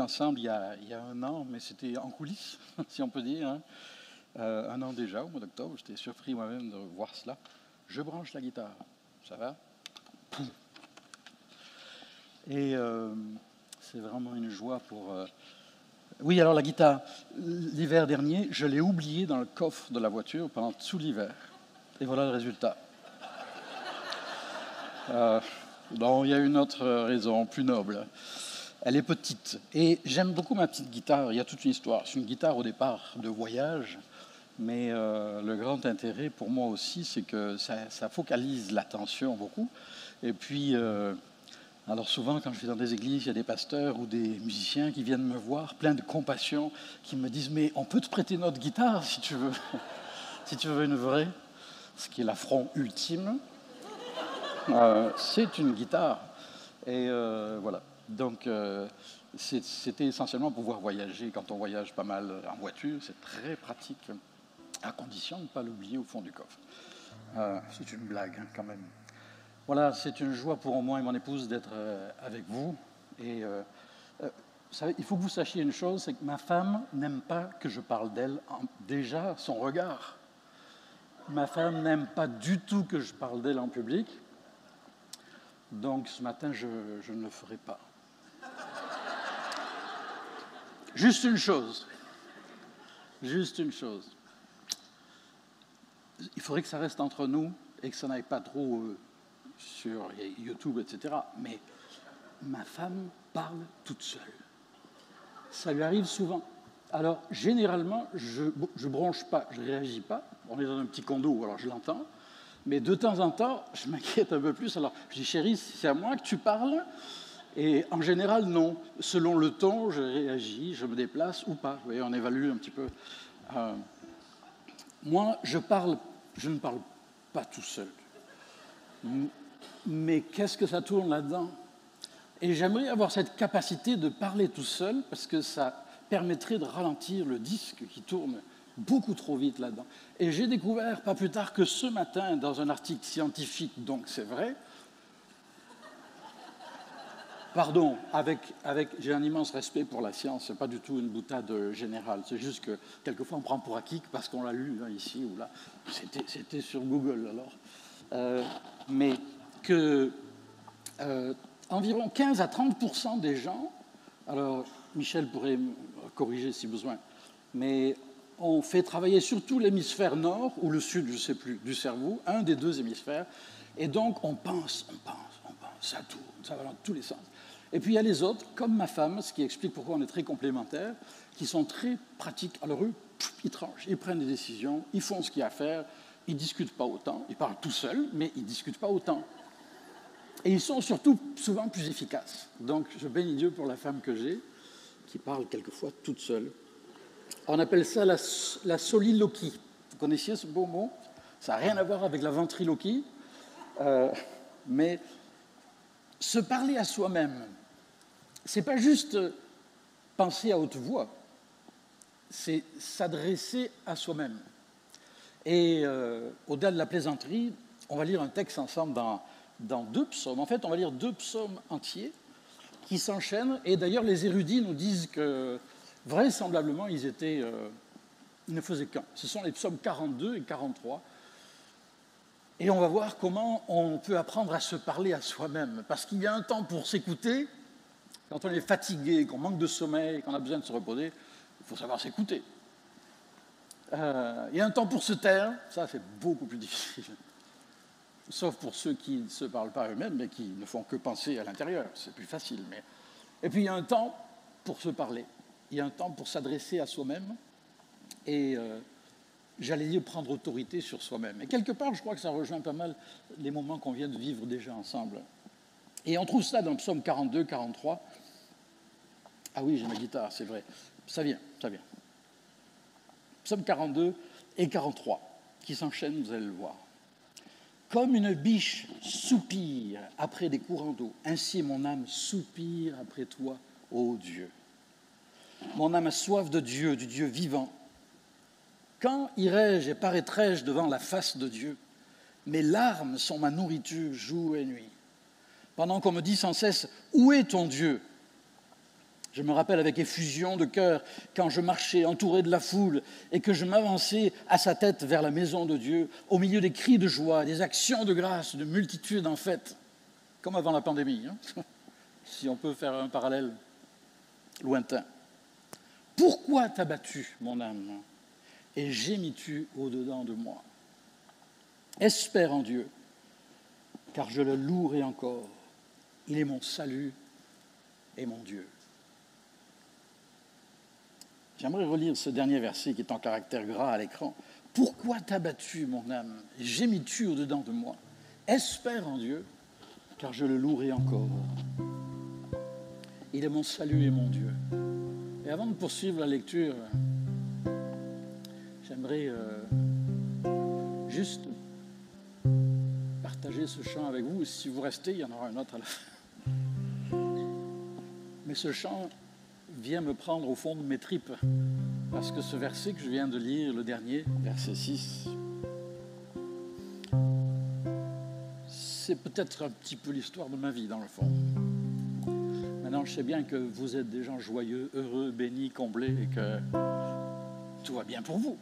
Ensemble il y, a, un an, mais c'était en coulisses, si on peut dire. Hein. Euh, un an déjà, au mois d'octobre. J'étais surpris moi-même de voir cela. Je branche la guitare. Ça va? Et euh, c'est vraiment une joie pour. Euh, oui, alors la guitare, l'hiver dernier, je l'ai oubliée dans le coffre de la voiture pendant tout l'hiver. Et voilà le résultat. Il y a une autre raison, plus noble. Elle est petite. Et j'aime beaucoup ma petite guitare. Il y a toute une histoire. C'est une guitare au départ de voyage. Mais euh, le grand intérêt pour moi aussi, c'est que ça, focalise l'attention beaucoup. Et puis, euh, alors souvent, quand je suis dans des églises, il y a des pasteurs ou des musiciens qui viennent me voir, pleins de compassion, qui me disent Mais on peut te prêter notre guitare si tu veux, si tu veux une vraie, ce qui est l'affront ultime. Euh, c'est une guitare. Et voilà. Donc, euh, c'était essentiellement pouvoir voyager. Quand on voyage pas mal en voiture, c'est très pratique, à condition de ne pas l'oublier au fond du coffre. Euh, c'est une blague, hein, quand même. Voilà, c'est une joie pour moi et mon épouse d'être euh, avec vous. Et il faut que vous sachiez une chose, c'est que ma femme n'aime pas que je parle d'elle. Déjà, son regard. Ma femme n'aime pas du tout que je parle d'elle en public. Donc ce matin, je ne le ferai pas. Juste une chose. Juste une chose. Il faudrait que ça reste entre nous et que ça n'aille pas trop euh, sur YouTube, etc. Mais ma femme parle toute seule. Ça lui arrive souvent. Alors, généralement, je ne bronche pas, je ne réagis pas. On est dans un petit condo, alors je l'entends. Mais de temps en temps, je m'inquiète un peu plus. Alors, je dis, chérie, c'est à moi que tu parles Et en général, non. Selon le ton, je réagis, je me déplace ou pas. Vous voyez, on évalue un petit peu. Euh, moi, je, parle, je ne parle pas tout seul. Mais qu'est-ce que ça tourne là-dedans? Et j'aimerais avoir cette capacité de parler tout seul parce que ça permettrait de ralentir le disque qui tourne beaucoup trop vite là-dedans. Et j'ai découvert, pas plus tard que ce matin, dans un article scientifique, donc c'est vrai, Pardon, j'ai un immense respect pour la science, ce n'est pas du tout une boutade générale, c'est juste que quelquefois on prend pour acquis parce qu'on l'a lu hein, ici ou là. C'était sur Google alors. Euh, mais que euh, environ 15 à 30% des gens, alors Michel pourrait corriger si besoin, mais on fait travailler surtout l'hémisphère nord ou le sud, je ne sais plus, du cerveau, un des deux hémisphères, et donc on pense, on pense, on pense, ça tourne, ça va dans tous les sens. Et puis il y a les autres, comme ma femme, ce qui explique pourquoi on est très complémentaires, qui sont très pratiques. Alors eux, ils tranchent, ils prennent des décisions, ils font ce qu'il y a à faire, ils ne discutent pas autant, ils parlent tout seuls, mais ils ne discutent pas autant. Et ils sont surtout souvent plus efficaces. Donc je bénis Dieu pour la femme que j'ai, qui parle quelquefois toute seule. On appelle ça la, soliloquie. Vous connaissiez ce beau mot? Ça n'a rien à voir avec la ventriloquie, euh, mais se parler à soi-même, c'est pas juste penser à haute voix, c'est s'adresser à soi-même. Et euh, au-delà de la plaisanterie, on va lire un texte ensemble dans, deux psaumes. En fait, on va lire deux psaumes entiers qui s'enchaînent. Et d'ailleurs, les érudits nous disent que vraisemblablement, ils euh, ils ne faisaient qu'un. Ce sont les psaumes 42 et 43. Et on va voir comment on peut apprendre à se parler à soi-même. Parce qu'il y a un temps pour s'écouter. Quand on est fatigué, qu'on manque de sommeil, qu'on a besoin de se reposer, il faut savoir s'écouter. Euh, il y a un temps pour se taire. Ça, c'est beaucoup plus difficile. Sauf pour ceux qui ne se parlent pas eux-mêmes, mais qui ne font que penser à l'intérieur. C'est plus facile. Et puis, il y a un temps pour se parler. Il y a un temps pour s'adresser à soi-même. Et euh, j'allais dire prendre autorité sur soi-même. Et quelque part, je crois que ça rejoint pas mal les moments qu'on vient de vivre déjà ensemble. Et on trouve ça dans le psaume 42, 43. Ah oui, j'ai ma guitare, c'est vrai. Ça vient, ça vient. Psaume 42 et 43, qui s'enchaînent, vous allez le voir. Comme une biche soupire après des courants d'eau, ainsi mon âme soupire après toi, ô Dieu. Mon âme a soif de Dieu, du Dieu vivant. Quand irai-je et paraîtrai-je devant la face de Dieu? Mes larmes sont ma nourriture jour et nuit. Pendant qu'on me dit sans cesse, Où est ton Dieu? Je me rappelle avec effusion de cœur quand je marchais entouré de la foule et que je m'avançais à sa tête vers la maison de Dieu, au milieu des cris de joie, des actions de grâce, de multitudes en fête, comme avant la pandémie, hein, si on peut faire un parallèle lointain. Pourquoi t'as battu, mon âme, et gémis-tu au-dedans de moi? Espère en Dieu, car je le louerai encore. Il est mon salut et mon Dieu. J'aimerais relire ce dernier verset qui est en caractère gras à l'écran. Pourquoi t'as battu, mon âme? Gémis-tu au-dedans de moi? Espère en Dieu, car je le louerai encore. Il est mon salut et mon Dieu. Et avant de poursuivre la lecture, j'aimerais euh, juste partager ce chant avec vous. Si vous restez, il y en aura un autre à la fin. Mais ce chant, vient me prendre au fond de mes tripes. Parce que ce verset que je viens de lire, le dernier, verset 6, c'est peut-être un petit peu l'histoire de ma vie dans le fond. Maintenant, je sais bien que vous êtes des gens joyeux, heureux, bénis, comblés et que tout va bien pour vous.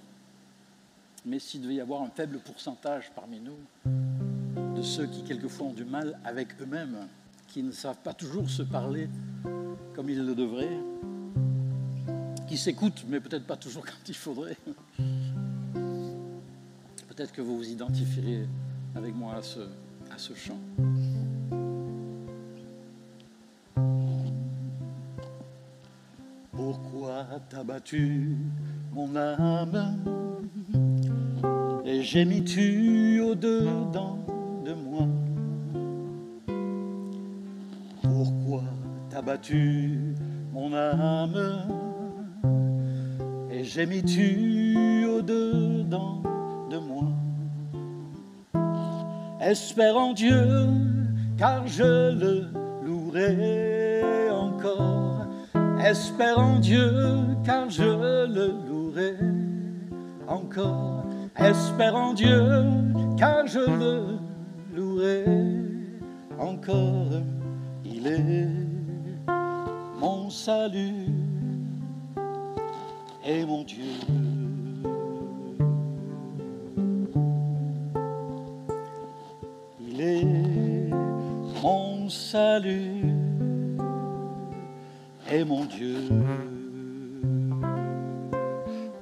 Mais s'il devait y avoir un faible pourcentage parmi nous de ceux qui quelquefois ont du mal avec eux-mêmes, qui ne savent pas toujours se parler comme ils le devraient, qui s'écoutent, mais peut-être pas toujours quand il faudrait. Peut-être que vous vous identifierez avec moi à ce, à ce chant. Pourquoi t'as battu mon âme et j'ai mis tu au-dedans de moi? T'as battu mon âme et j'ai mis tu au-dedans de moi. Espère en Dieu, car je le louerai encore. Espère en Dieu, car je le louerai encore. Espère en Dieu, car je le louerai encore. Il est mon salut et mon Dieu. Il est mon salut et mon Dieu.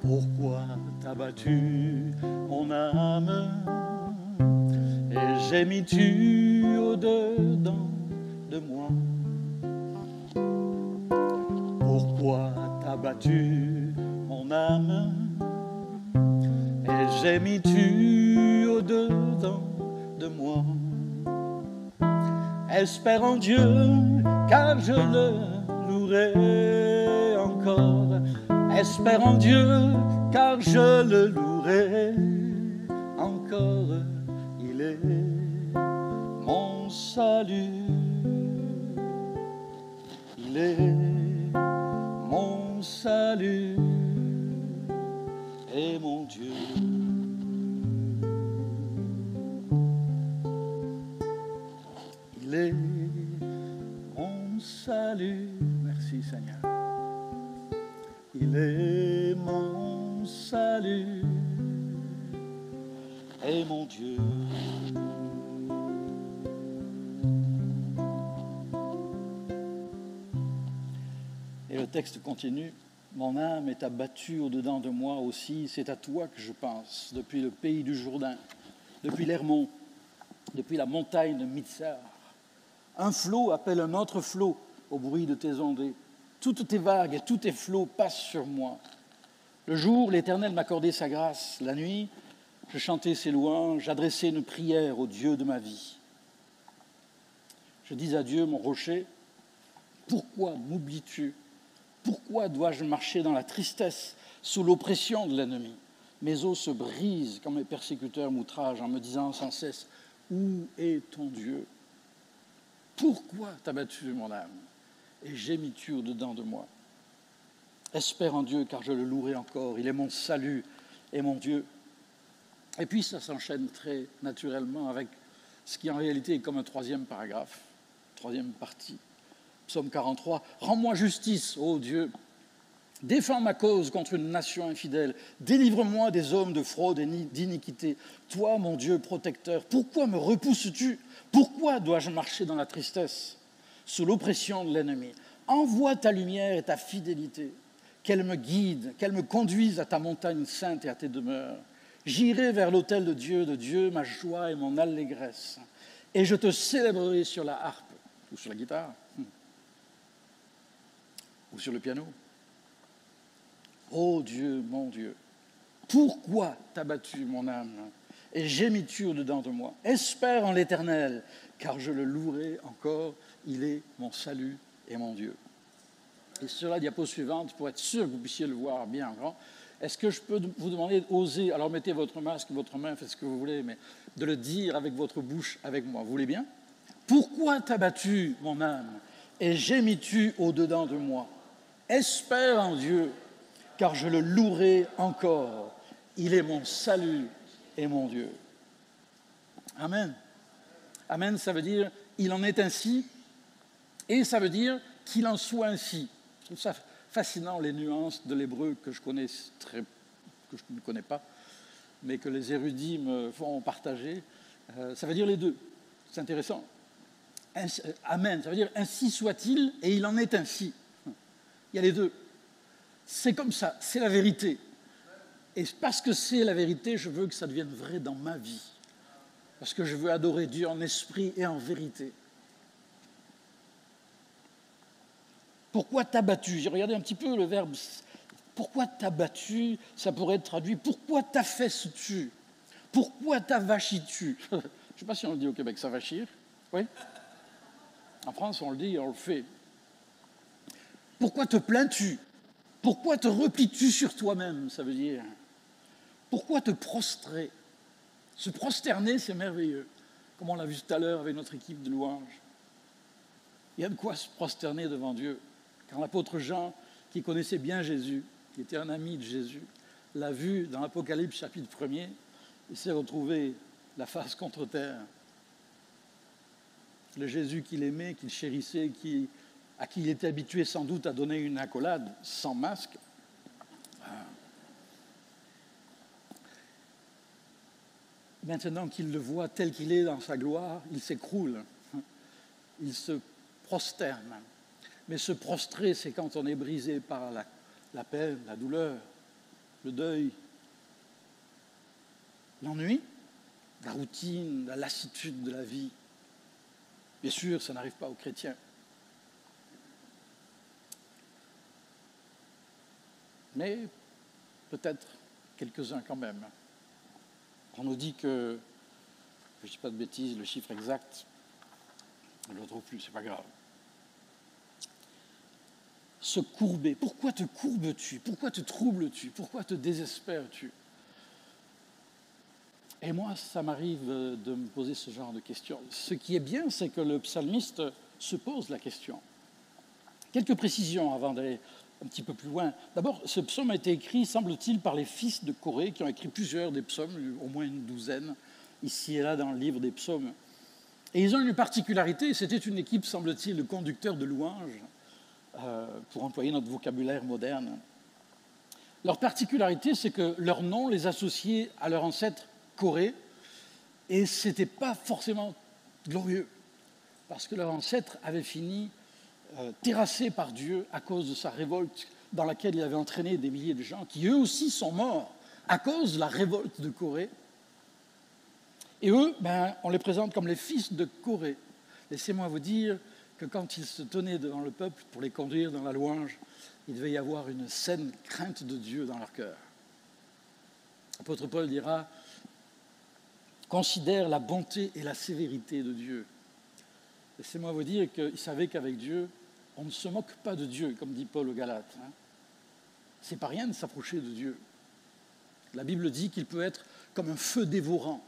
Pourquoi t'as battu mon âme? Et j'ai mis tu au-dedans de moi? T'as battu mon âme et j'ai mis tu au-dedans de moi? Espère en Dieu, car je le louerai encore. Espère en Dieu, car je le louerai encore. Il est mon salut. Il est salut et mon Dieu. Il est mon salut. Merci Seigneur. Il est mon salut et mon Dieu. Et le texte continue. Mon âme est abattue au-dedans de moi aussi. C'est à toi que je pense, depuis le pays du Jourdain, depuis l'Hermont, depuis la montagne de Mitzar. Un flot appelle un autre flot au bruit de tes ondées. Toutes tes vagues et tous tes flots passent sur moi. Le jour, l'Éternel m'accordait sa grâce. La nuit, je chantais ses louanges, j'adressais une prière au Dieu de ma vie. Je dis à Dieu, mon rocher, pourquoi m'oublies-tu? Pourquoi dois-je marcher dans la tristesse, sous l'oppression de l'ennemi? Mes os se brisent quand mes persécuteurs m'outragent en me disant sans cesse Où est ton Dieu? Pourquoi t'as battu mon âme? Et gémis-tu au-dedans de moi? Espère en Dieu, car je le louerai encore. Il est mon salut et mon Dieu. Et puis ça s'enchaîne très naturellement avec ce qui en réalité est comme un troisième paragraphe, troisième partie. Psaume 43, Rends-moi justice, ô Dieu. Défends ma cause contre une nation infidèle. Délivre-moi des hommes de fraude et d'iniquité. Toi, mon Dieu protecteur, pourquoi me repousses-tu? Pourquoi dois-je marcher dans la tristesse, sous l'oppression de l'ennemi Envoie ta lumière et ta fidélité, qu'elle me guide, qu'elle me conduise à ta montagne sainte et à tes demeures. J'irai vers l'autel de Dieu, de Dieu, ma joie et mon allégresse, et je te célébrerai sur la harpe ou sur la guitare ou sur le piano. Ô Dieu, mon Dieu, pourquoi t'as battu mon âme et gémis-tu au-dedans de moi? Espère en l'Éternel, car je le louerai encore, il est mon salut et mon Dieu. Et sur la diapo suivante, pour être sûr que vous puissiez le voir bien en grand, est-ce que je peux vous demander d'oser, alors mettez votre masque, votre main, faites ce que vous voulez, mais de le dire avec votre bouche, avec moi. Vous voulez bien? Pourquoi t'as battu mon âme et gémis-tu au-dedans de moi? Espère en Dieu, car je le louerai encore. Il est mon salut et mon Dieu. Amen. Amen, ça veut dire il en est ainsi, et ça veut dire qu'il en soit ainsi. Je trouve ça fascinant les nuances de l'hébreu que je connais très, que je ne connais pas, mais que les érudits me font partager. Euh, ça veut dire les deux. C'est intéressant. Euh, amen. Ça veut dire ainsi soit-il et il en est ainsi. Il y a les deux. C'est comme ça. C'est la vérité. Et parce que c'est la vérité, je veux que ça devienne vrai dans ma vie. Parce que je veux adorer Dieu en esprit et en vérité. Pourquoi t'as battu? J'ai regardé un petit peu le verbe. Pourquoi t'as battu? Ça pourrait être traduit pourquoi t'as fait ce tu? Pourquoi t'as vachi-tu Je ne sais pas si on le dit au Québec, ça vachir. Oui En France, on le dit, on le fait. Pourquoi te plains-tu? Pourquoi te replies-tu sur toi-même Ça veut dire? Pourquoi te prostrer? Se prosterner, c'est merveilleux. Comme on l'a vu tout à l'heure avec notre équipe de louanges. Il y a de quoi se prosterner devant Dieu. Quand l'apôtre Jean, qui connaissait bien Jésus, qui était un ami de Jésus, l'a vu dans l'Apocalypse chapitre 1er, il s'est retrouvé la face contre terre. Le Jésus qu'il aimait, qu'il chérissait, qui, à qui il était habitué sans doute à donner une accolade sans masque. Maintenant qu'il le voit tel qu'il est dans sa gloire, il s'écroule, il se prosterne. Mais se prostrer, c'est quand on est brisé par la, peine, la douleur, le deuil, l'ennui, la routine, la lassitude de la vie. Bien sûr, ça n'arrive pas aux chrétiens. Mais peut-être quelques-uns quand même. On nous dit que, je ne dis pas de bêtises, le chiffre exact, je ne le retrouve plus, c'est pas grave se courber. Pourquoi te courbes-tu? Pourquoi te troubles-tu? Pourquoi te désespères-tu? Et moi, ça m'arrive de me poser ce genre de questions. Ce qui est bien, c'est que le psalmiste se pose la question. Quelques précisions avant d'aller un petit peu plus loin. D'abord, ce psaume a été écrit, semble-t-il, par les fils de Corée, qui ont écrit plusieurs des psaumes, au moins une douzaine, ici et là dans le livre des psaumes. Et ils ont une particularité, c'était une équipe, semble-t-il, de conducteurs de louanges euh, pour employer notre vocabulaire moderne. Leur particularité, c'est que leur nom les associait à leur ancêtre Corée, et ce n'était pas forcément glorieux, parce que leur ancêtre avait fini euh, terrassé par Dieu à cause de sa révolte dans laquelle il avait entraîné des milliers de gens, qui eux aussi sont morts à cause de la révolte de Corée. Et eux, ben, on les présente comme les fils de Corée. Laissez-moi vous dire que quand ils se tenaient devant le peuple pour les conduire dans la louange, il devait y avoir une saine crainte de Dieu dans leur cœur. L'apôtre Paul dira Considère la bonté et la sévérité de Dieu. Laissez-moi vous dire qu'ils savaient qu'avec Dieu, On ne se moque pas de Dieu, comme dit Paul aux Galates. Hein. C'est pas rien de s'approcher de Dieu. La Bible dit qu'il peut être comme un feu dévorant.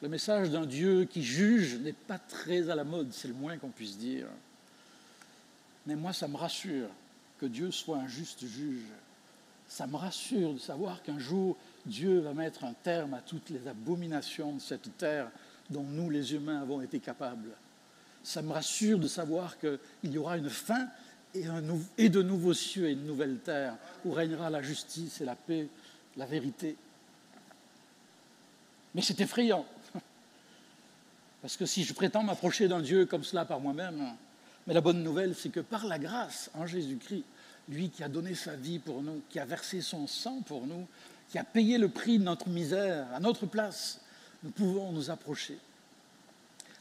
Le message d'un Dieu qui juge n'est pas très à la mode, c'est le moins qu'on puisse dire. Mais moi, ça me rassure que Dieu soit un juste juge. Ça me rassure de savoir qu'un jour, Dieu va mettre un terme à toutes les abominations de cette terre dont nous, les humains, avons été capables. Ça me rassure de savoir qu'il y aura une fin et, de nouveaux cieux et une nouvelle terre où régnera la justice et la paix, la vérité. Mais c'est effrayant. Parce que si je prétends m'approcher d'un Dieu comme cela par moi-même, mais la bonne nouvelle, c'est que par la grâce en Jésus-Christ, lui qui a donné sa vie pour nous, qui a versé son sang pour nous, qui a payé le prix de notre misère à notre place, nous pouvons nous approcher.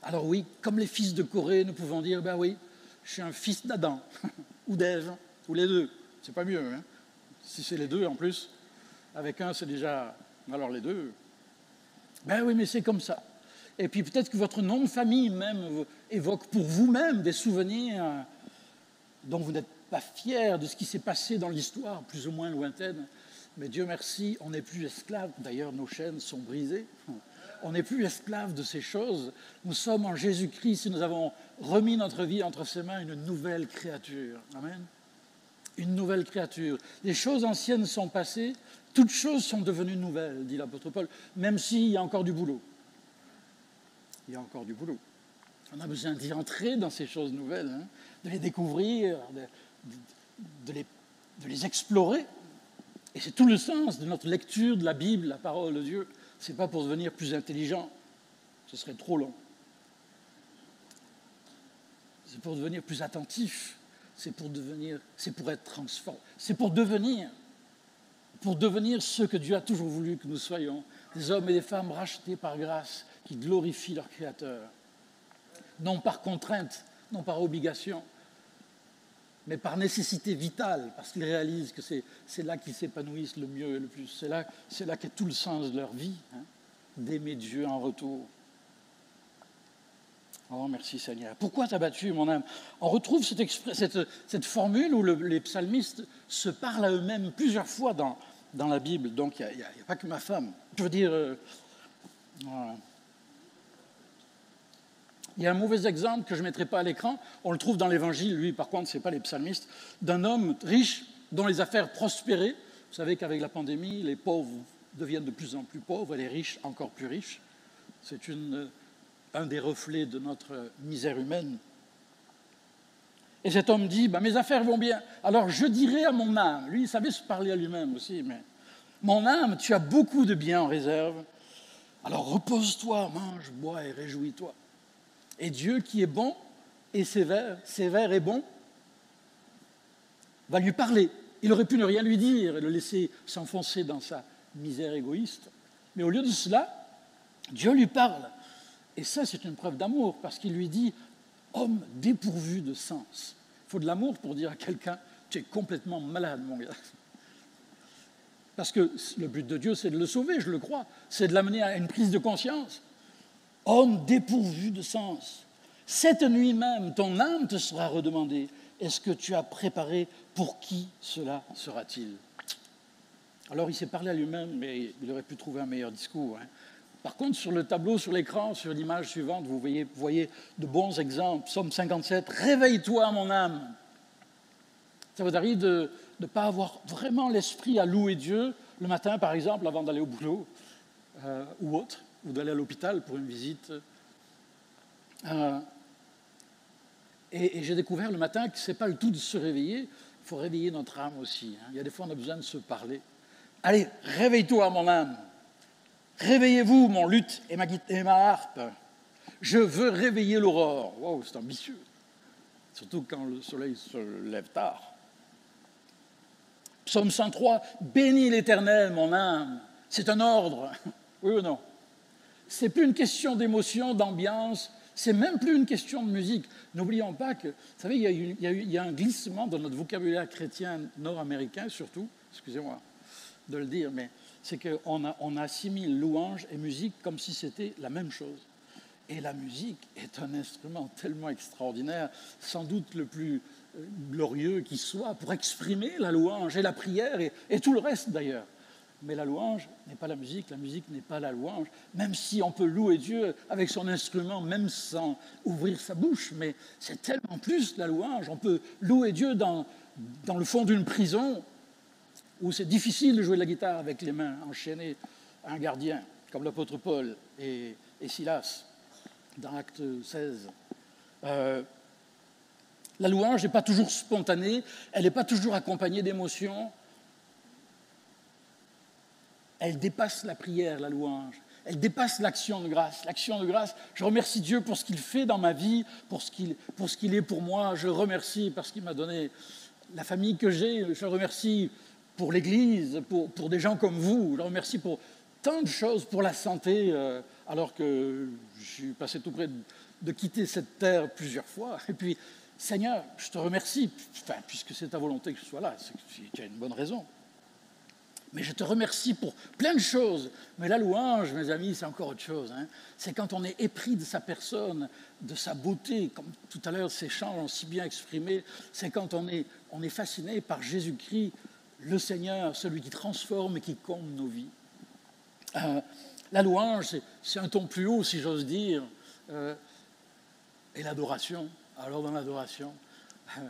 Alors oui, comme les fils de Corée, nous pouvons dire, ben oui, je suis un fils d'Adam, ou d'Ève, ou les deux. C'est pas mieux, hein si c'est les deux en plus. Avec un, c'est déjà... Alors les deux. Ben oui, mais c'est comme ça. Et puis peut-être que votre nom de famille même évoque pour vous-même des souvenirs dont vous n'êtes pas fier de ce qui s'est passé dans l'histoire, plus ou moins lointaine. Mais Dieu merci, on n'est plus esclave. D'ailleurs, nos chaînes sont brisées. On n'est plus esclave de ces choses. Nous sommes en Jésus-Christ et nous avons remis notre vie entre ses mains une nouvelle créature. Amen. Une nouvelle créature. Les choses anciennes sont passées, toutes choses sont devenues nouvelles, dit l'apôtre Paul, même s'il y a encore du boulot. Il y a encore du boulot. On a besoin d'y entrer dans ces choses nouvelles, hein, de les découvrir, de les explorer. Et c'est tout le sens de notre lecture de la Bible, la parole de Dieu. Ce n'est pas pour devenir plus intelligent, ce serait trop long. C'est pour devenir plus attentif, c'est pour devenir, c'est pour être transformé, c'est pour devenir, pour devenir ce que Dieu a toujours voulu que nous soyons, des hommes et des femmes rachetés par grâce, qui glorifient leur Créateur, non par contrainte, non par obligation, mais par nécessité vitale, parce qu'ils réalisent que c'est là qu'ils s'épanouissent le mieux et le plus. C'est là, là qu'est tout le sens de leur vie, hein, d'aimer Dieu en retour. Oh, merci Seigneur. Pourquoi t'as battu, mon âme? On retrouve cette, formule où les psalmistes se parlent à eux-mêmes plusieurs fois dans, dans la Bible. Donc, il n'y a, pas que ma femme. Je veux dire, euh, il y a un mauvais exemple que je ne mettrai pas à l'écran. On le trouve dans l'Évangile, lui, par contre, ce n'est pas les psalmistes, d'un homme riche dont les affaires prospéraient. Vous savez qu'avec la pandémie, les pauvres deviennent de plus en plus pauvres et les riches encore plus riches. C'est un des reflets de notre misère humaine. Et cet homme dit, bah, mes affaires vont bien. Alors je dirai à mon âme, lui il savait se parler à lui-même aussi, mais mon âme, tu as beaucoup de biens en réserve. Alors repose-toi, mange, bois et réjouis-toi. Et Dieu qui est bon et sévère, sévère et bon, va lui parler. Il aurait pu ne rien lui dire et le laisser s'enfoncer dans sa misère égoïste. Mais au lieu de cela, Dieu lui parle. Et ça, c'est une preuve d'amour, parce qu'il lui dit, homme dépourvu de sens. Il faut de l'amour pour dire à quelqu'un, tu es complètement malade, mon gars. Parce que le but de Dieu, c'est de le sauver, je le crois. C'est de l'amener à une prise de conscience homme dépourvu de sens. Cette nuit même, ton âme te sera redemandée. Est-ce que tu as préparé pour qui cela sera-t-il? Alors il s'est parlé à lui-même, mais il aurait pu trouver un meilleur discours. Hein. Par contre, sur le tableau, sur l'écran, sur l'image suivante, vous voyez, de bons exemples. Somme 57, Réveille-toi, mon âme. Ça vous arrive de ne pas avoir vraiment l'esprit à louer Dieu le matin, par exemple, avant d'aller au boulot euh, ou autre? Ou d'aller à l'hôpital pour une visite. Euh, et, j'ai découvert le matin que ce n'est pas le tout de se réveiller, il faut réveiller notre âme aussi. Hein. Il y a des fois, on a besoin de se parler. Allez, réveille-toi, mon âme. Réveillez-vous, mon luth et ma, et ma harpe. Je veux réveiller l'aurore. Wow, c'est ambitieux. Surtout quand le soleil se lève tard. Psaume 103, bénis l'Éternel, mon âme. C'est un ordre. Oui ou non? C'est plus une question d'émotion, d'ambiance, c'est même plus une question de musique. N'oublions pas que, vous savez, il y, a un glissement dans notre vocabulaire chrétien nord-américain, surtout, excusez-moi de le dire, mais c'est qu'on a, on assimile louange et musique comme si c'était la même chose. Et la musique est un instrument tellement extraordinaire, sans doute le plus euh, glorieux qui soit, pour exprimer la louange et la prière et, tout le reste d'ailleurs. Mais la louange n'est pas la musique, la musique n'est pas la louange, même si on peut louer Dieu avec son instrument, même sans ouvrir sa bouche, mais c'est tellement plus la louange. On peut louer Dieu dans, dans le fond d'une prison où c'est difficile de jouer de la guitare avec les mains enchaînées à un gardien, comme l'apôtre Paul et, Silas dans Acte 16. Euh, la louange n'est pas toujours spontanée, elle n'est pas toujours accompagnée d'émotions. Elle dépasse la prière, la louange. Elle dépasse l'action de grâce. L'action de grâce, je remercie Dieu pour ce qu'il fait dans ma vie, pour ce qu'il, est pour moi. Je remercie parce qu'il m'a donné la famille que j'ai. Je remercie pour l'Église, pour, pour des gens comme vous. Je remercie pour tant de choses, pour la santé. Euh, alors que je suis passé tout près de, quitter cette terre plusieurs fois. Et puis, Seigneur, je te remercie, puisque c'est ta volonté que je sois là, c'est tu as une bonne raison. Mais je te remercie pour plein de choses. Mais la louange, mes amis, c'est encore autre chose. Hein. C'est quand on est épris de sa personne, de sa beauté, comme tout à l'heure ces chants ont si bien exprimé. C'est quand on est, on est fasciné par Jésus-Christ, le Seigneur, celui qui transforme et qui comble nos vies. Euh, la louange, c'est un ton plus haut, si j'ose dire. Euh, et l'adoration. Alors dans l'adoration, euh,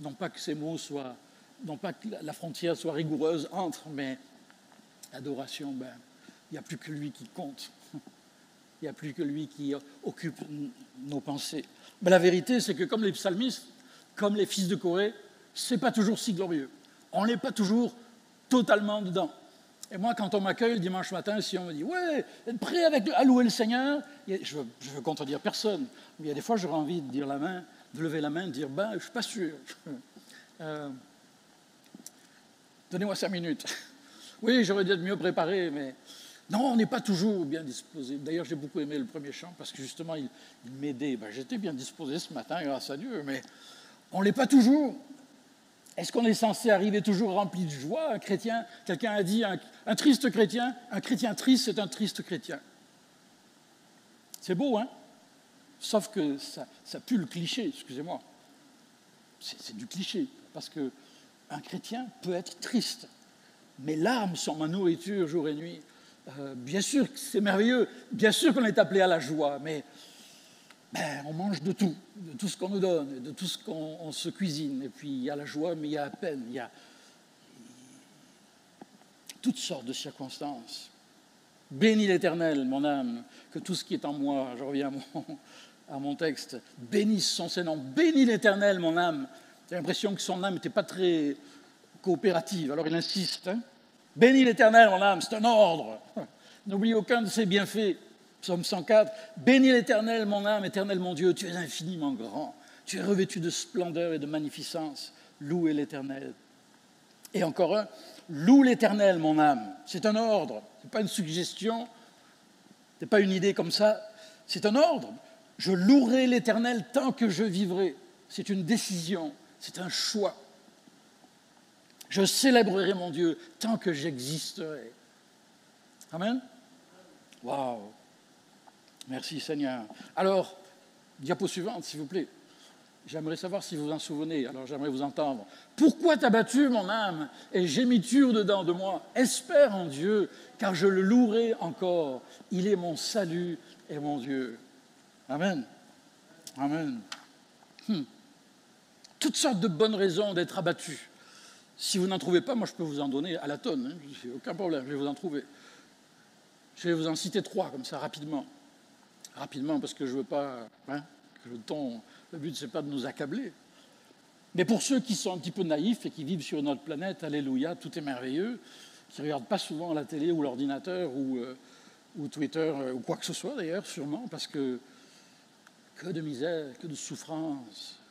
non pas que ces mots soient, non pas que la frontière soit rigoureuse entre, mais l'adoration, ben, il n'y a plus que lui qui compte. Il n'y a plus que lui qui occupe nos pensées. Mais la vérité, c'est que comme les psalmistes, comme les fils de Corée, c'est pas toujours si glorieux. On n'est pas toujours totalement dedans. Et moi, quand on m'accueille le dimanche matin, si on me dit Ouais, prêt avec, à le Seigneur Je veux, veux contredire personne, mais il y a des fois, j'aurais envie de dire la main, de lever la main, de dire Ben, je ne suis pas sûr. Euh, donnez-moi cinq minutes. oui, j'aurais dû être mieux préparé, mais non, on n'est pas toujours bien disposé. D'ailleurs, j'ai beaucoup aimé le premier chant parce que justement, il, m'aidait. Ben, J'étais bien disposé ce matin, grâce à Dieu, mais on ne l'est pas toujours. Est-ce qu'on est censé arriver toujours rempli de joie Un chrétien, quelqu'un a dit, un, triste chrétien, un chrétien triste, c'est un triste chrétien. C'est beau, hein? Sauf que ça, ça pue le cliché, excusez-moi. C'est du cliché, parce que un chrétien peut être triste, mes larmes sont ma nourriture jour et nuit. Euh, bien sûr que c'est merveilleux, bien sûr qu'on est appelé à la joie, mais ben, on mange de tout, de tout ce qu'on nous donne, de tout ce qu'on se cuisine. Et puis il y a la joie, mais il y a la peine, il y a toutes sortes de circonstances. Bénis l'Éternel, mon âme, que tout ce qui est en moi, je reviens à mon, texte, bénisse son Seigneur. Bénis l'Éternel, mon âme. J'ai l'impression que son âme n'était pas très coopérative, alors il insiste. Hein. Bénis l'Éternel, mon âme, c'est un ordre. N'oublie aucun de ses bienfaits. Psaume 104, Bénis l'Éternel, mon âme, Éternel, mon Dieu, tu es infiniment grand, tu es revêtu de splendeur et de magnificence, louez l'Éternel. Et encore un, loue l'Éternel, mon âme. C'est un ordre, ce n'est pas une suggestion, ce n'est pas une idée comme ça, c'est un ordre. Je louerai l'Éternel tant que je vivrai. C'est une décision, c'est un choix. Je célébrerai mon Dieu tant que j'existerai. Amen. Waouh. Merci Seigneur. Alors, diapo suivante, s'il vous plaît. J'aimerais savoir si vous en souvenez, alors j'aimerais vous entendre. Pourquoi t'as battu mon âme et gémis-tu au-dedans de moi? Espère en Dieu, car je le louerai encore. Il est mon salut et mon Dieu. Amen. Amen. Hmm. Toutes sortes de bonnes raisons d'être abattu. Si vous n'en trouvez pas, moi je peux vous en donner à la tonne. Hein. Aucun problème, je vais vous en trouver. Je vais vous en citer trois comme ça rapidement rapidement parce que je ne veux pas hein, que le temps. Le but, ce n'est pas de nous accabler. Mais pour ceux qui sont un petit peu naïfs et qui vivent sur notre planète, alléluia, tout est merveilleux, qui ne regardent pas souvent la télé ou l'ordinateur ou, euh, Twitter euh, ou quoi que ce soit d'ailleurs, sûrement, parce que que de misère, que de souffrance,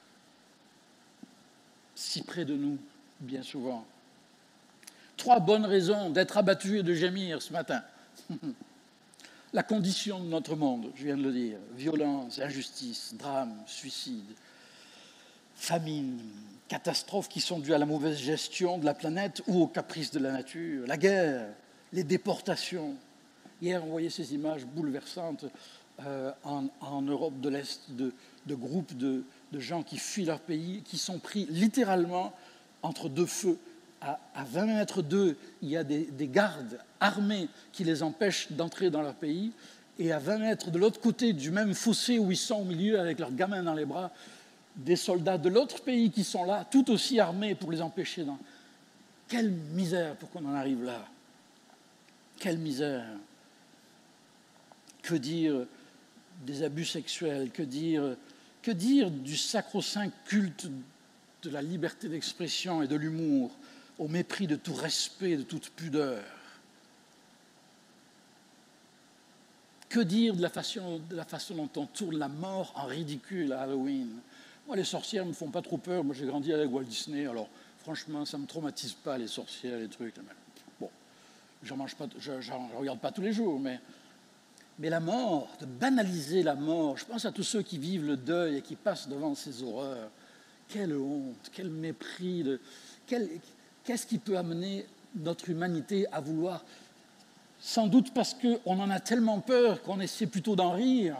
si près de nous, bien souvent. Trois bonnes raisons d'être abattu et de gémir ce matin. la condition de notre monde, je viens de le dire, violence, injustice, drame, suicide, famine, catastrophes qui sont dues à la mauvaise gestion de la planète ou aux caprices de la nature, la guerre, les déportations. Hier, on voyait ces images bouleversantes euh, en, Europe de l'Est de, groupes de, gens qui fuient leur pays, qui sont pris littéralement entre deux feux. À, 20 mètres d'eux, il y a des, des, gardes armés qui les empêchent d'entrer dans leur pays. Et à 20 mètres de l'autre côté du même fossé où ils sont au milieu avec leurs gamins dans les bras, des soldats de l'autre pays qui sont là, tout aussi armés pour les empêcher. Dans... Quelle misère pour qu'on en arrive là. Quelle misère. Que dire des abus sexuels Que dire, que dire du sacro-saint culte de la liberté d'expression et de l'humour au mépris de tout respect, de toute pudeur? Que dire de la, façon, dont on tourne la mort en ridicule à Halloween? Moi, les sorcières ne me font pas trop peur. Moi, j'ai grandi avec Walt Disney, alors franchement, ça ne me traumatise pas, les sorcières, les trucs. Bon, je ne regarde pas tous les jours, mais, mais la mort, de banaliser la mort, je pense à tous ceux qui vivent le deuil et qui passent devant ces horreurs. Quelle honte, quel mépris. Qu'est-ce qui peut amener notre humanité à vouloir? Sans doute parce qu'on en a tellement peur qu'on essaie plutôt d'en rire.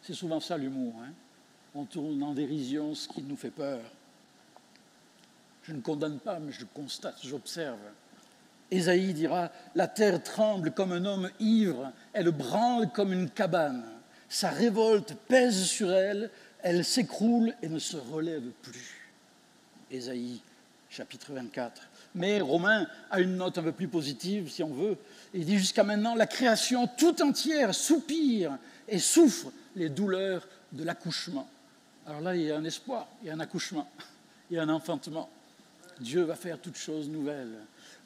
C'est souvent ça l'humour. Hein. on tourne en dérision ce qui nous fait peur. Je ne condamne pas, mais je constate, j'observe. Ésaïe dira La terre tremble comme un homme ivre, elle branle comme une cabane. Sa révolte pèse sur elle, elle s'écroule et ne se relève plus. Ésaïe, chapitre 24. Mais Romain a une note un peu plus positive, si on veut. Il dit jusqu'à maintenant, la création tout entière soupire et souffre les douleurs de l'accouchement. Alors là, il y a un espoir, il y a un accouchement, il y a un enfantement. Dieu va faire toutes choses nouvelles.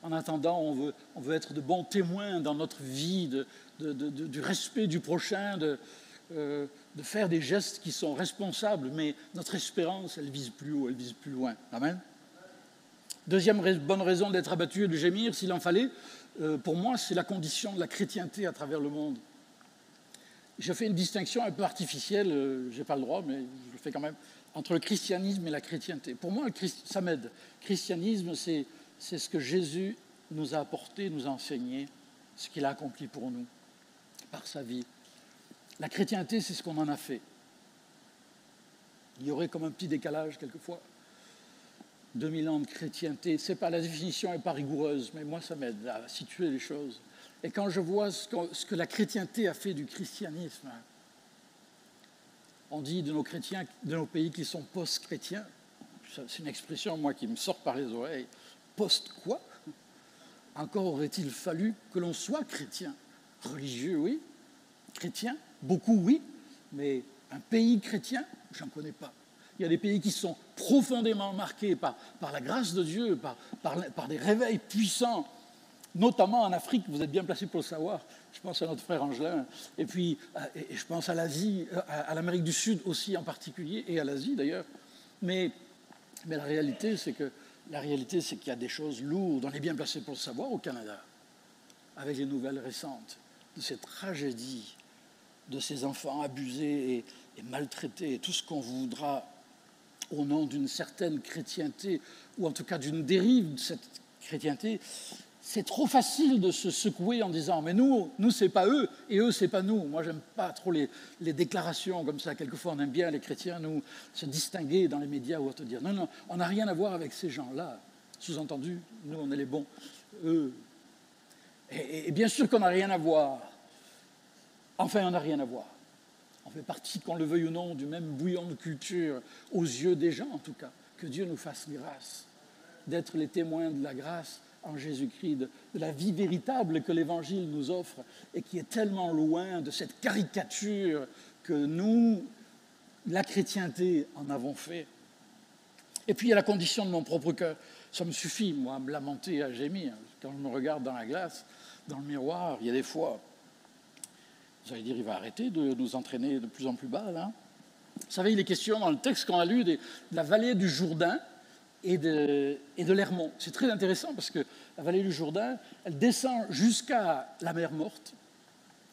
En attendant, on veut, on veut être de bons témoins dans notre vie de, du respect du prochain, euh, de, faire des gestes qui sont responsables, mais notre espérance, elle vise plus haut, elle vise plus loin. Amen. Deuxième bonne raison d'être abattu et de gémir, s'il en fallait, euh, pour moi, c'est la condition de la chrétienté à travers le monde. Je fais une distinction un peu artificielle, euh, je n'ai pas le droit, mais je le fais quand même, entre le christianisme et la chrétienté. Pour moi, ça m'aide. Christianisme, c'est ce que Jésus nous a apporté, nous a enseigné, ce qu'il a accompli pour nous, par sa vie. La chrétienté, c'est ce qu'on en a fait. Il y aurait comme un petit décalage quelquefois. 2000 ans de chrétienté. C'est pas la définition n'est pas rigoureuse, mais moi ça m'aide à situer les choses. Et quand je vois ce que, la chrétienté a fait du christianisme, on dit de nos chrétiens, de nos pays qui sont post-chrétiens, c'est une expression moi qui me sort par les oreilles. Post quoi Encore aurait-il fallu que l'on soit chrétien, religieux, oui, chrétien, beaucoup oui, mais un pays chrétien, j'en connais pas. Il y a des pays qui sont profondément marqués par, par la grâce de Dieu, par, par, des réveils puissants, notamment en Afrique, vous êtes bien placé pour le savoir. Je pense à notre frère Angelin, et puis euh, et je pense à l'Asie, euh, à, l'Amérique du Sud aussi en particulier, et à l'Asie d'ailleurs. Mais, mais la réalité, c'est que la réalité, c'est qu'il y a des choses lourdes. On est bien placé pour le savoir au Canada, avec les nouvelles récentes de ces tragédies, de ces enfants abusés et, et maltraités, et tout ce qu'on voudra au nom d'une certaine chrétienté, ou en tout cas d'une dérive de cette chrétienté, c'est trop facile de se secouer en disant mais nous, nous c'est pas eux et eux c'est pas nous. Moi j'aime pas trop les, déclarations comme ça. Quelquefois on aime bien les chrétiens nous se distinguer dans les médias ou te dire non non on n'a rien à voir avec ces gens-là. Sous-entendu nous on est les bons. Eux. et bien sûr qu'on n'a rien à voir. Enfin on n'a rien à voir. On fait partie, qu'on le veuille ou non, du même bouillon de culture, aux yeux des gens en tout cas. Que Dieu nous fasse grâce d'être les témoins de la grâce en Jésus-Christ, de, la vie véritable que l'Évangile nous offre et qui est tellement loin de cette caricature que nous, la chrétienté, en avons fait. Et puis il y a la condition de mon propre cœur. Ça me suffit, moi, à me lamenter, à gémir. Quand je me regarde dans la glace, dans le miroir, il y a des fois, vous allez dire, il va arrêter de nous entraîner de plus en plus bas, là. Vous savez, il est question dans le texte qu'on a lu de, la vallée du Jourdain et de, et l'Hermont. C'est très intéressant parce que la vallée du Jourdain, elle descend jusqu'à la mer Morte,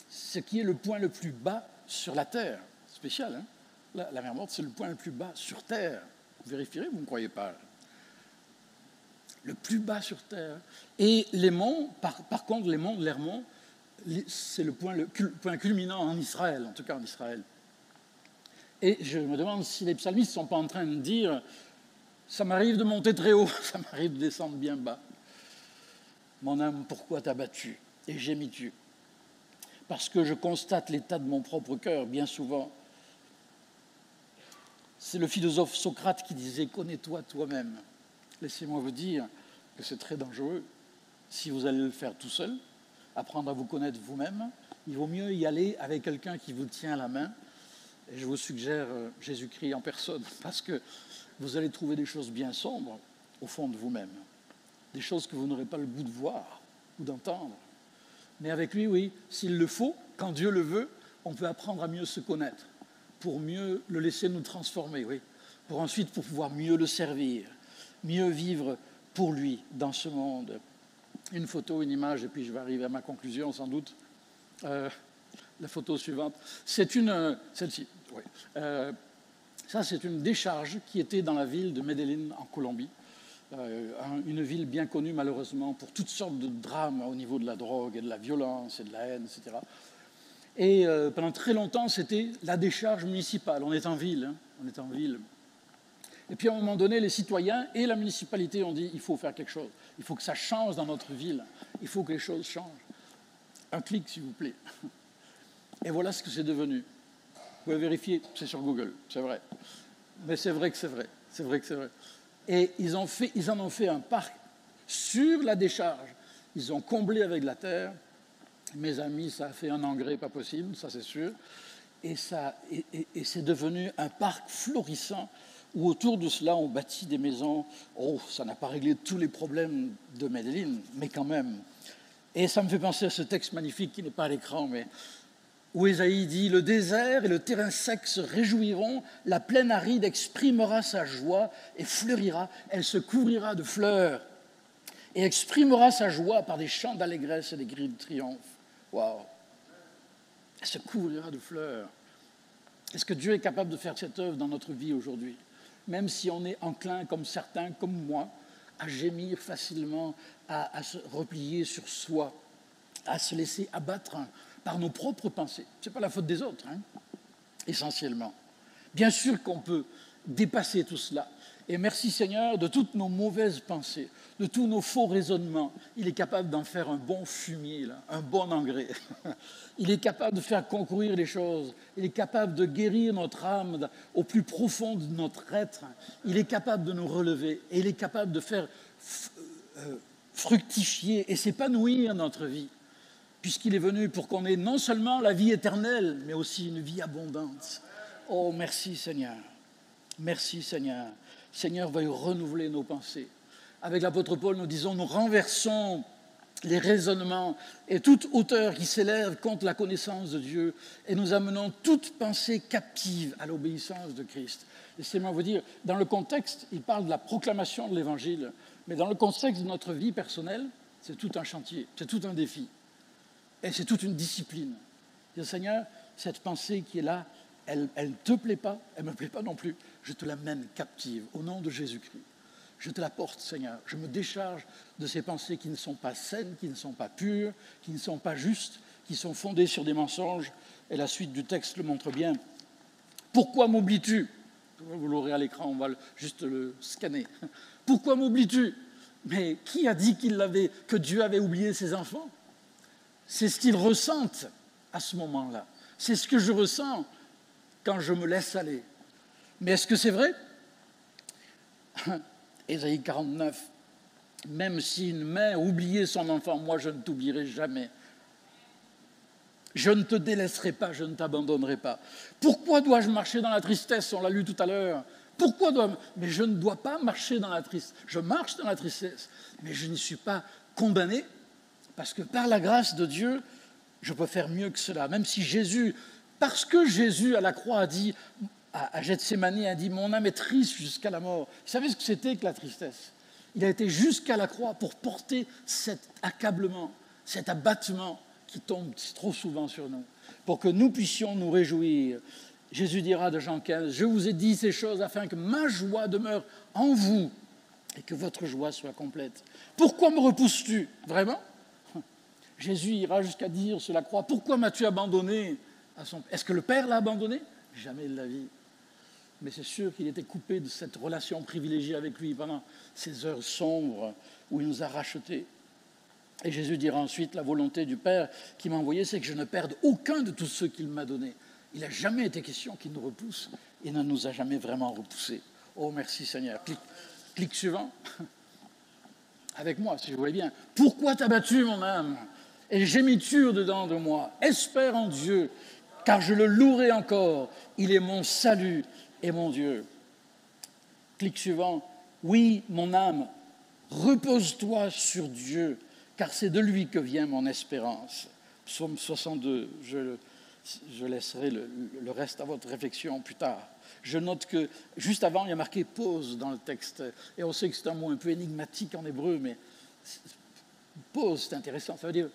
ce qui est le point le plus bas sur la terre. Spécial, hein la, mer Morte, c'est le point le plus bas sur terre. Vous vérifierez, vous ne croyez pas le plus bas sur Terre. Et les monts, par, contre, les monts de l'Hermont, c'est le point culminant en Israël, en tout cas en Israël. Et je me demande si les psalmistes ne sont pas en train de dire Ça m'arrive de monter très haut, ça m'arrive de descendre bien bas. Mon âme, pourquoi t'as battu? Et gémis-tu? Parce que je constate l'état de mon propre cœur, bien souvent. C'est le philosophe Socrate qui disait Connais-toi toi-même. Laissez-moi vous dire que c'est très dangereux. Si vous allez le faire tout seul, apprendre à vous connaître vous-même, il vaut mieux y aller avec quelqu'un qui vous tient la main et je vous suggère euh, Jésus-Christ en personne, parce que vous allez trouver des choses bien sombres au fond de vous-même, des choses que vous n'aurez pas le goût de voir ou d'entendre. Mais avec lui, oui, s'il le faut, quand Dieu le veut, on peut apprendre à mieux se connaître, pour mieux le laisser nous transformer, oui, pour ensuite pour pouvoir mieux le servir, mieux vivre pour lui dans ce monde. Une photo, une image, et puis je vais arriver à ma conclusion sans doute. Euh, la photo suivante, c'est une, euh, celle-ci, euh, ça, c'est une décharge qui était dans la ville de Medellín, en Colombie. Euh, une ville bien connue, malheureusement, pour toutes sortes de drames au niveau de la drogue et de la violence et de la haine, etc. Et euh, pendant très longtemps, c'était la décharge municipale. On est en ville. Hein. on est en ville. Et puis à un moment donné, les citoyens et la municipalité ont dit il faut faire quelque chose. Il faut que ça change dans notre ville. Il faut que les choses changent. Un clic, s'il vous plaît. Et voilà ce que c'est devenu. Vous pouvez vérifier, c'est sur Google, c'est vrai. Mais c'est vrai que c'est vrai, c'est vrai que c'est vrai. Et ils, en ont fait un parc sur la décharge. Ils ont comblé avec la terre. Mes amis, ça a fait un engrais pas possible, ça c'est sûr. Et, ça, et, c'est devenu un parc florissant où autour de cela on bâtit des maisons. Oh, ça n'a pas réglé tous les problèmes de Medellin, mais quand même. Et ça me fait penser à ce texte magnifique qui n'est pas à l'écran, mais où Ésaïe dit Le désert et le terrain sec se réjouiront, la plaine aride exprimera sa joie et fleurira, elle se couvrira de fleurs et exprimera sa joie par des chants d'allégresse et des cris de triomphe. Waouh Elle se couvrira de fleurs. Est-ce que Dieu est capable de faire cette œuvre dans notre vie aujourd'hui? Même si on est enclin, comme certains, comme moi, à gémir facilement, à, à se replier sur soi, à se laisser abattre par nos propres pensées. Ce n'est pas la faute des autres, hein, essentiellement. Bien sûr qu'on peut dépasser tout cela. Et merci Seigneur de toutes nos mauvaises pensées, de tous nos faux raisonnements. Il est capable d'en faire un bon fumier, un bon engrais. Il est capable de faire concourir les choses. Il est capable de guérir notre âme au plus profond de notre être. Il est capable de nous relever. Et il est capable de faire euh, fructifier et s'épanouir notre vie puisqu'il est venu pour qu'on ait non seulement la vie éternelle, mais aussi une vie abondante. Oh, merci Seigneur. Merci Seigneur. Seigneur, veuille renouveler nos pensées. Avec l'apôtre Paul, nous disons, nous renversons les raisonnements et toute hauteur qui s'élève contre la connaissance de Dieu et nous amenons toute pensée captive à l'obéissance de Christ. Laissez-moi vous dire, dans le contexte, il parle de la proclamation de l'Évangile, mais dans le contexte de notre vie personnelle, c'est tout un chantier, c'est tout un défi. Et c'est toute une discipline. Seigneur, cette pensée qui est là, elle ne te plaît pas, elle ne me plaît pas non plus. Je te la mène captive au nom de Jésus-Christ. Je te la porte, Seigneur. Je me décharge de ces pensées qui ne sont pas saines, qui ne sont pas pures, qui ne sont pas justes, qui sont fondées sur des mensonges. Et la suite du texte le montre bien. Pourquoi m'oublies-tu? Vous l'aurez à l'écran, on va juste le scanner. Pourquoi m'oublies-tu? Mais qui a dit qu'il que Dieu avait oublié ses enfants? C'est ce qu'ils ressentent à ce moment-là. C'est ce que je ressens quand je me laisse aller. Mais est-ce que c'est vrai? Ésaïe 49, même si une mère oubliait son enfant, moi je ne t'oublierai jamais. Je ne te délaisserai pas, je ne t'abandonnerai pas. Pourquoi dois-je marcher dans la tristesse? On l'a lu tout à l'heure. Pourquoi dois-je? Mais je ne dois pas marcher dans la tristesse. Je marche dans la tristesse, mais je n'y suis pas condamné parce que par la grâce de Dieu, je peux faire mieux que cela. Même si Jésus, parce que Jésus à la croix a dit, à Gethsemane a dit, mon âme est triste jusqu'à la mort. Vous savez ce que c'était que la tristesse? Il a été jusqu'à la croix pour porter cet accablement, cet abattement qui tombe trop souvent sur nous, pour que nous puissions nous réjouir. Jésus dira de Jean 15, je vous ai dit ces choses afin que ma joie demeure en vous et que votre joie soit complète. Pourquoi me repousses-tu? Vraiment? Jésus ira jusqu'à dire sur la croix, pourquoi m'as-tu abandonné à son... Est-ce que le Père l'a abandonné? Jamais de la vie. Mais c'est sûr qu'il était coupé de cette relation privilégiée avec lui pendant ces heures sombres où il nous a rachetés. Et Jésus dira ensuite, la volonté du Père qui m'a envoyé, c'est que je ne perde aucun de tous ceux qu'il m'a donnés. Il n'a jamais été question qu'il nous repousse. Il ne nous a jamais vraiment repoussés. Oh, merci Seigneur. Clic, suivant. Avec moi, si je voulais bien. Pourquoi t'as battu mon âme? Et gémis-tu dedans de moi Espère en Dieu, car je le louerai encore. Il est mon salut et mon Dieu. Clic suivant. Oui, mon âme, repose-toi sur Dieu car c'est de lui que vient mon espérance. Psaume 62, je, je laisserai le, reste à votre réflexion plus tard. Je note que juste avant, il y a marqué pause dans le texte. Et on sait que c'est un mot un peu énigmatique en hébreu, mais pause, c'est intéressant. Ça veut dire,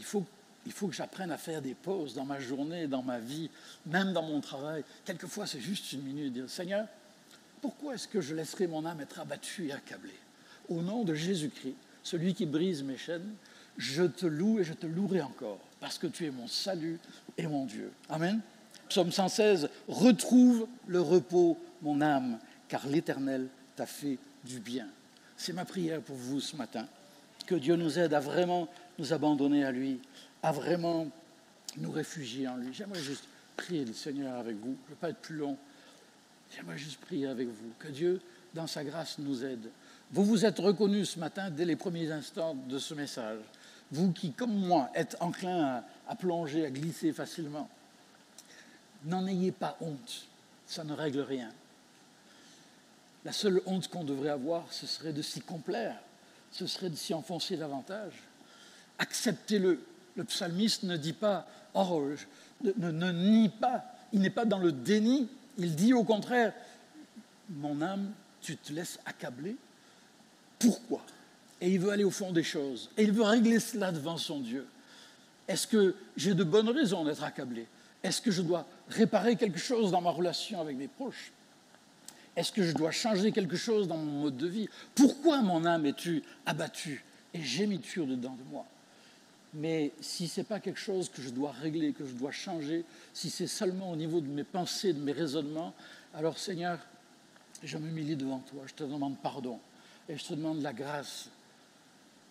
il faut, il faut que j'apprenne à faire des pauses dans ma journée, dans ma vie, même dans mon travail. Quelquefois, c'est juste une minute. Dire, Seigneur, pourquoi est-ce que je laisserai mon âme être abattue et accablée? Au nom de Jésus-Christ, celui qui brise mes chaînes, je te loue et je te louerai encore, parce que tu es mon salut et mon Dieu. Amen. Psaume 116, retrouve le repos, mon âme, car l'Éternel t'a fait du bien. C'est ma prière pour vous ce matin, que Dieu nous aide à vraiment nous abandonner à lui, à vraiment nous réfugier en lui. J'aimerais juste prier le Seigneur avec vous, je ne veux pas être plus long. J'aimerais juste prier avec vous, que Dieu, dans sa grâce, nous aide vous vous êtes reconnu ce matin dès les premiers instants de ce message. Vous qui, comme moi, êtes enclin à, plonger, à glisser facilement. N'en ayez pas honte, ça ne règle rien. La seule honte qu'on devrait avoir, ce serait de s'y complaire, ce serait de s'y enfoncer davantage. Acceptez-le. Le psalmiste ne dit pas, oh, ne, ne nie pas, il n'est pas dans le déni, il dit au contraire, mon âme, tu te laisses accabler, pourquoi? Et il veut aller au fond des choses. Et il veut régler cela devant son Dieu. Est-ce que j'ai de bonnes raisons d'être accablé? Est-ce que je dois réparer quelque chose dans ma relation avec mes proches? Est-ce que je dois changer quelque chose dans mon mode de vie? Pourquoi mon âme es-tu abattue et gémis-tu dedans de moi? Mais si ce n'est pas quelque chose que je dois régler, que je dois changer, si c'est seulement au niveau de mes pensées, de mes raisonnements, alors Seigneur, je m'humilie devant toi, je te demande pardon. Et je te demande la grâce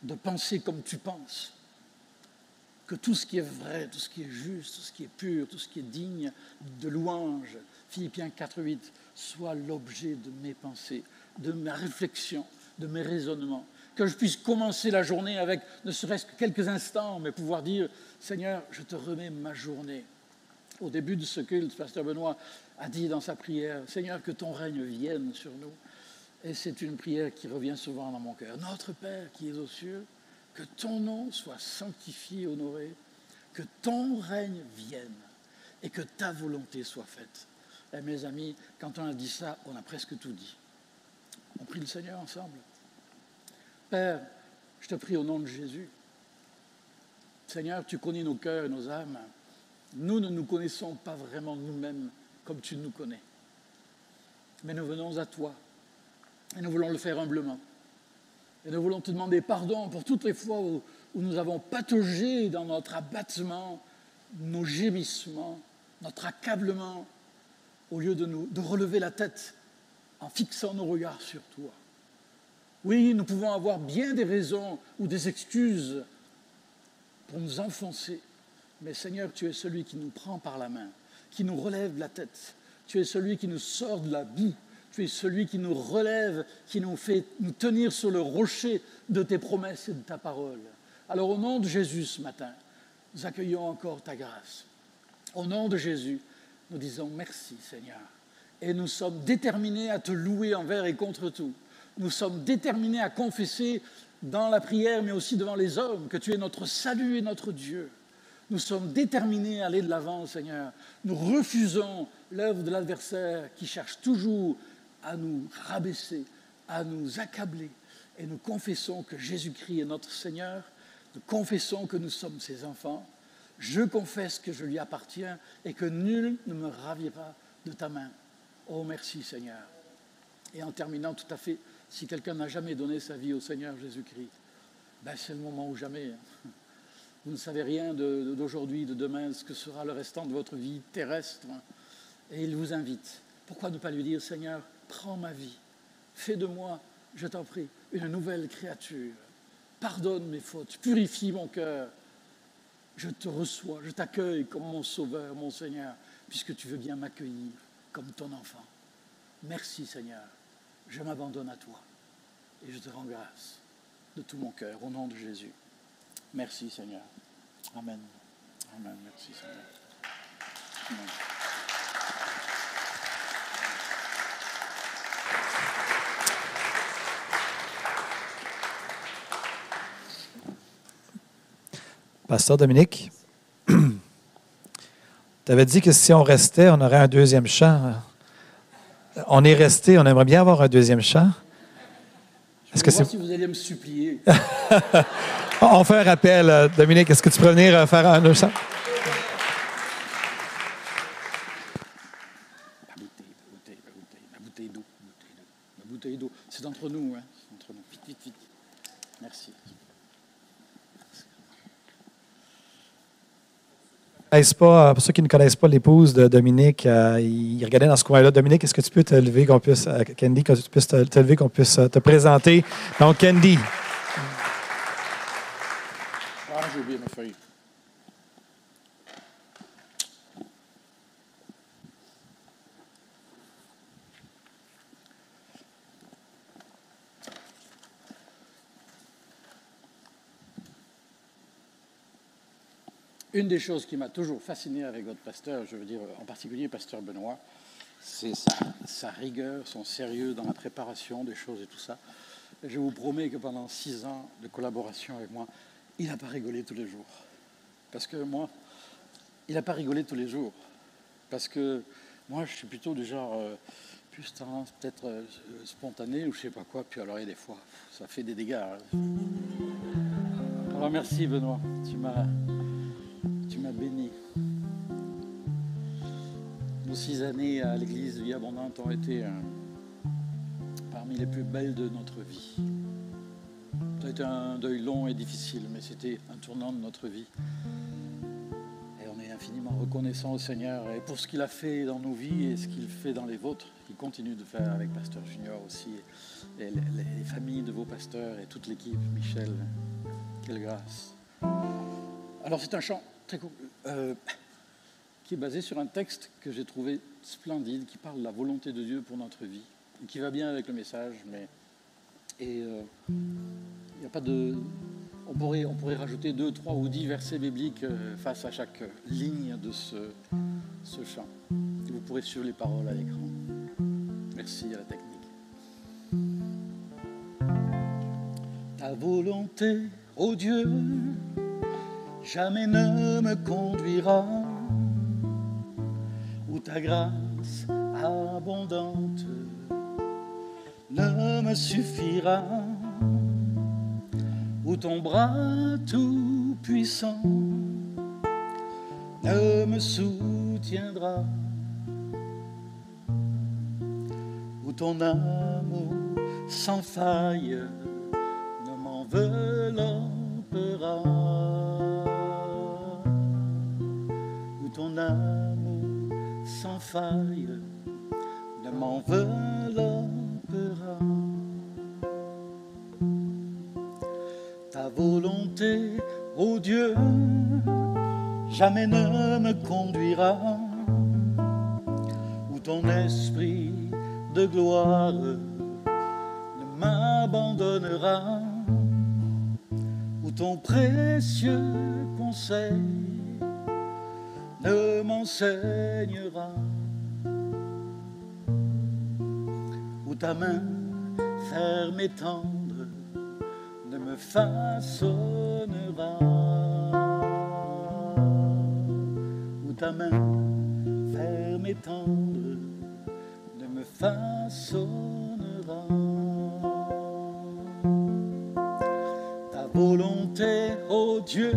de penser comme tu penses. Que tout ce qui est vrai, tout ce qui est juste, tout ce qui est pur, tout ce qui est digne de louange, Philippiens 4.8, soit l'objet de mes pensées, de ma réflexion, de mes raisonnements. Que je puisse commencer la journée avec ne serait-ce que quelques instants, mais pouvoir dire, Seigneur, je te remets ma journée. Au début de ce culte, Pasteur Benoît a dit dans sa prière, Seigneur, que ton règne vienne sur nous. Et c'est une prière qui revient souvent dans mon cœur. Notre Père qui es aux cieux, que ton nom soit sanctifié, honoré, que ton règne vienne et que ta volonté soit faite. Et mes amis, quand on a dit ça, on a presque tout dit. On prie le Seigneur ensemble. Père, je te prie au nom de Jésus. Seigneur, tu connais nos cœurs et nos âmes. Nous ne nous connaissons pas vraiment nous-mêmes comme tu nous connais. Mais nous venons à toi et nous voulons le faire humblement. Et nous voulons te demander pardon pour toutes les fois où, nous avons pataugé dans notre abattement, nos gémissements, notre accablement, au lieu de, nous, de relever la tête en fixant nos regards sur toi. Oui, nous pouvons avoir bien des raisons ou des excuses pour nous enfoncer, mais Seigneur, tu es celui qui nous prend par la main, qui nous relève la tête, tu es celui qui nous sort de la boue, tu es celui qui nous relève, qui nous fait nous tenir sur le rocher de tes promesses et de ta parole. Alors au nom de Jésus ce matin, nous accueillons encore ta grâce. Au nom de Jésus, nous disons merci Seigneur. Et nous sommes déterminés à te louer envers et contre tout. Nous sommes déterminés à confesser dans la prière, mais aussi devant les hommes, que tu es notre salut et notre Dieu. Nous sommes déterminés à aller de l'avant, Seigneur. Nous refusons l'œuvre de l'adversaire qui cherche toujours à nous rabaisser, à nous accabler. Et nous confessons que Jésus-Christ est notre Seigneur. Nous confessons que nous sommes ses enfants. Je confesse que je lui appartiens et que nul ne me ravira de ta main. Oh, merci Seigneur. Et en terminant tout à fait, si quelqu'un n'a jamais donné sa vie au Seigneur Jésus-Christ, ben c'est le moment ou jamais. Vous ne savez rien d'aujourd'hui, de, demain, ce que sera le restant de votre vie terrestre. Et il vous invite. Pourquoi ne pas lui dire, Seigneur, prends ma vie, fais de moi, je t'en prie, une nouvelle créature. Pardonne mes fautes, purifie mon cœur. Je te reçois, je t'accueille comme mon sauveur, mon Seigneur, puisque tu veux bien m'accueillir comme ton enfant. Merci Seigneur, je m'abandonne à toi et je te rends grâce de tout mon cœur au nom de Jésus. Merci Seigneur. Amen. Amen. Merci Seigneur. Amen. Pasteur Dominique, tu avais dit que si on restait, on aurait un deuxième chant. On est resté, on aimerait bien avoir un deuxième chant. Est-ce que c'est... si vous allez me supplier. on fait un rappel. Euh, Dominique, est-ce que tu peux venir euh, faire un autre chant? C'est entre nous, hein? Entre nous. Vite, vite, vite. Merci. Pas, pour ceux qui ne connaissent pas l'épouse de Dominique, euh, il regardait dans ce coin-là. Dominique, est-ce que tu peux te lever, qu'on puisse, euh, Candy, que tu puisses te, te lever, qu'on puisse euh, te présenter? Donc, Candy. Ah, j'ai oublié. Une des choses qui m'a toujours fasciné avec votre pasteur, je veux dire en particulier pasteur Benoît, c'est sa, rigueur, son sérieux dans la préparation des choses et tout ça. je vous promets que pendant six ans de collaboration avec moi, il n'a pas rigolé tous les jours. Parce que moi, il n'a pas rigolé tous les jours. Parce que moi, je suis plutôt du genre, euh, plus tendance peut-être euh, spontané ou je sais pas quoi. Puis alors, il y a des fois, ça fait des dégâts. Alors, merci Benoît. Tu m'as béni. Nos six années à l'église Vie Abondante ont été euh, parmi les plus belles de notre vie. Ça a été un deuil long et difficile, mais c'était un tournant de notre vie. Et on est infiniment reconnaissant au Seigneur et pour ce qu'il a fait dans nos vies et ce qu'il fait dans les vôtres, qu'il continue de faire avec Pasteur Junior aussi, et les familles de vos pasteurs et toute l'équipe, Michel. Quelle grâce. Alors c'est un chant euh, qui est basé sur un texte que j'ai trouvé splendide, qui parle de la volonté de Dieu pour notre vie, qui va bien avec le message, mais euh, il a pas de, on pourrait, on pourrait rajouter deux, trois ou dix versets bibliques euh, face à chaque ligne de ce, ce chant. Vous pourrez suivre les paroles à l'écran. Merci à la technique. Ta volonté, ô Dieu, jamais ne me conduira où ta grâce abondante ne me suffira, où ton bras tout puissant ne me soutiendra, où ton amour sans faille ne m'enveloppera. Sans faille ne m'enveloppera. Ta volonté, ô Dieu, jamais ne me conduira où ton esprit de gloire ne m'abandonnera, où ton précieux conseil ne m'enseignera, où ta main ferme et tendre ne me façonnera, où ta main ferme et tendre ne me façonnera. Ta volonté, ô Dieu,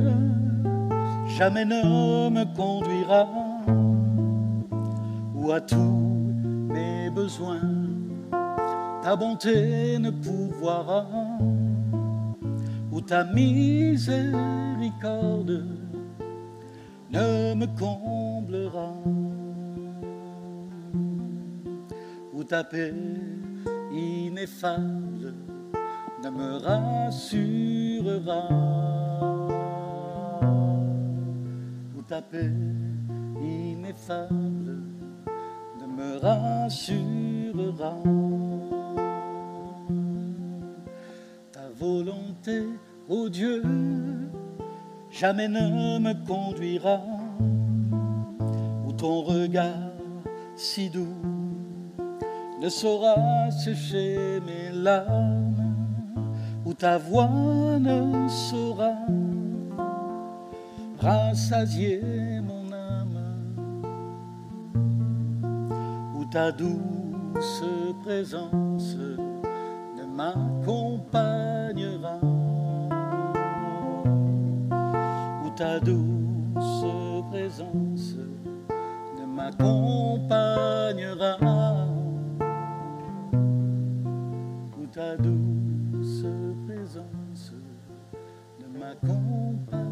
jamais ne me conduira où à tous mes besoins. Ta bonté ne pourvoira où ta miséricorde ne me comblera, où ta paix ineffable ne me rassurera, ta paix ineffable ne me rassurera. Ta volonté, ô Dieu, jamais ne me conduira, où ton regard si doux ne saura sécher mes larmes, où ta voix ne saura rassasier mon âme, où ta douce présence ne m'accompagnera, où ta douce présence ne m'accompagnera. où ta douce présence ne m'accompagnera.